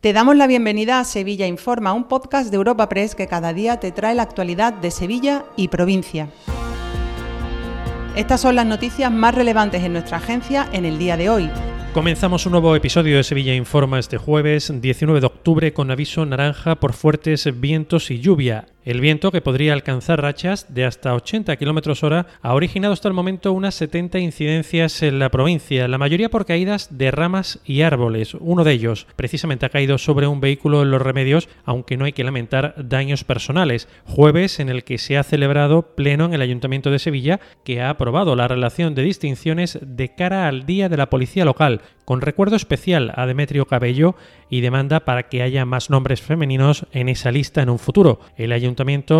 Te damos la bienvenida a Sevilla Informa, un podcast de Europa Press que cada día te trae la actualidad de Sevilla y provincia. Estas son las noticias más relevantes en nuestra agencia en el día de hoy. Comenzamos un nuevo episodio de Sevilla Informa este jueves 19 de octubre con aviso naranja por fuertes vientos y lluvia. El viento, que podría alcanzar rachas de hasta 80 km hora, ha originado hasta el momento unas 70 incidencias en la provincia, la mayoría por caídas de ramas y árboles. Uno de ellos, precisamente, ha caído sobre un vehículo en los remedios, aunque no hay que lamentar daños personales. Jueves en el que se ha celebrado pleno en el Ayuntamiento de Sevilla, que ha aprobado la relación de distinciones de cara al Día de la Policía Local, con recuerdo especial a Demetrio Cabello y demanda para que haya más nombres femeninos en esa lista en un futuro. El ayuntamiento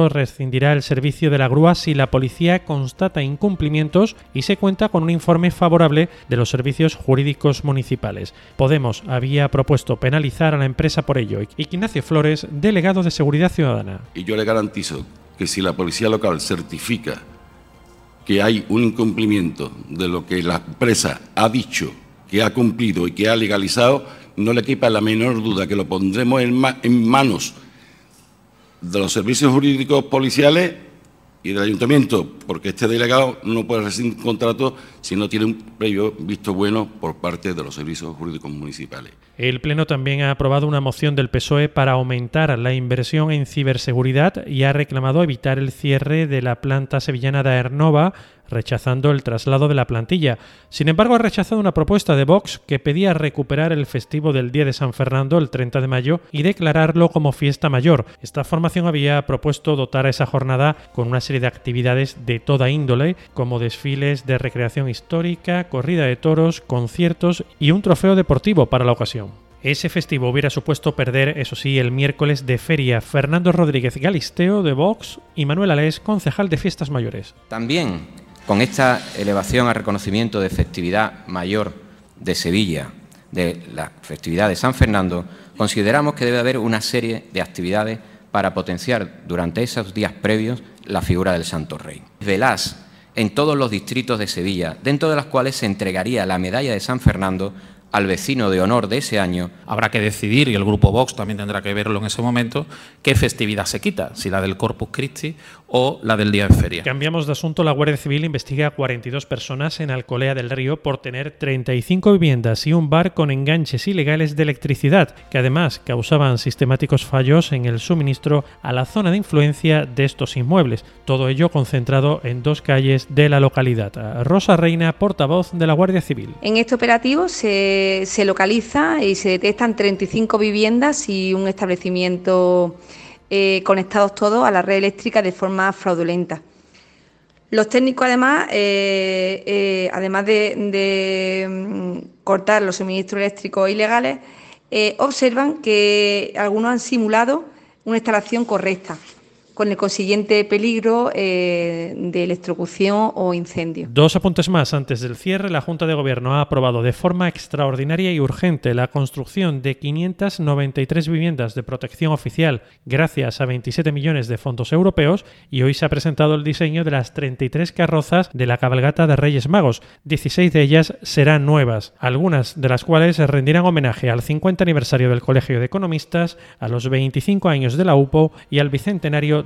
rescindirá el servicio de la grúa si la policía constata incumplimientos y se cuenta con un informe favorable de los servicios jurídicos municipales. Podemos había propuesto penalizar a la empresa por ello. Ignacio Flores, delegado de Seguridad Ciudadana. Y yo le garantizo que si la policía local certifica que hay un incumplimiento de lo que la empresa ha dicho que ha cumplido y que ha legalizado, no le quepa la menor duda que lo pondremos en, en manos de los servicios jurídicos policiales y del ayuntamiento, porque este delegado no puede recibir un contrato si no tiene un previo visto bueno por parte de los servicios jurídicos municipales. El Pleno también ha aprobado una moción del PSOE para aumentar la inversión en ciberseguridad y ha reclamado evitar el cierre de la planta sevillana de Aernova rechazando el traslado de la plantilla. Sin embargo, ha rechazado una propuesta de Vox que pedía recuperar el festivo del Día de San Fernando el 30 de mayo y declararlo como fiesta mayor. Esta formación había propuesto dotar a esa jornada con una serie de actividades de toda índole, como desfiles de recreación histórica, corrida de toros, conciertos y un trofeo deportivo para la ocasión. Ese festivo hubiera supuesto perder, eso sí, el miércoles de feria Fernando Rodríguez Galisteo de Vox y Manuel Alés, concejal de Fiestas Mayores. También con esta elevación al reconocimiento de festividad mayor de Sevilla, de la festividad de San Fernando, consideramos que debe haber una serie de actividades para potenciar durante esos días previos la figura del Santo Rey. Velás en todos los distritos de Sevilla, dentro de las cuales se entregaría la medalla de San Fernando al vecino de honor de ese año. Habrá que decidir, y el grupo Vox también tendrá que verlo en ese momento, qué festividad se quita, si la del Corpus Christi o la del día de feria. Cambiamos de asunto. La Guardia Civil investiga a 42 personas en Alcolea del Río por tener 35 viviendas y un bar con enganches ilegales de electricidad, que además causaban sistemáticos fallos en el suministro a la zona de influencia de estos inmuebles. Todo ello concentrado en dos calles de la localidad. Rosa Reina, portavoz de la Guardia Civil. En este operativo se, se localiza y se detectan 35 viviendas y un establecimiento eh, conectados todos a la red eléctrica de forma fraudulenta. Los técnicos, además, eh, eh, además de, mm, cortar los suministros eléctricos ilegales, observan que algunos han simulado una instalación correcta con el consiguiente peligro eh, de electrocución o incendio. Dos apuntes más. Antes del cierre, la Junta de Gobierno ha aprobado de forma extraordinaria y urgente la construcción de 593 viviendas de protección oficial gracias a 27 millones de fondos europeos y hoy se ha presentado el diseño de las 33 carrozas de la cabalgata de Reyes Magos. 16 de ellas serán nuevas, algunas de las cuales rendirán homenaje al 50 aniversario del Colegio de Economistas, a los 25 años de la UPO y al bicentenario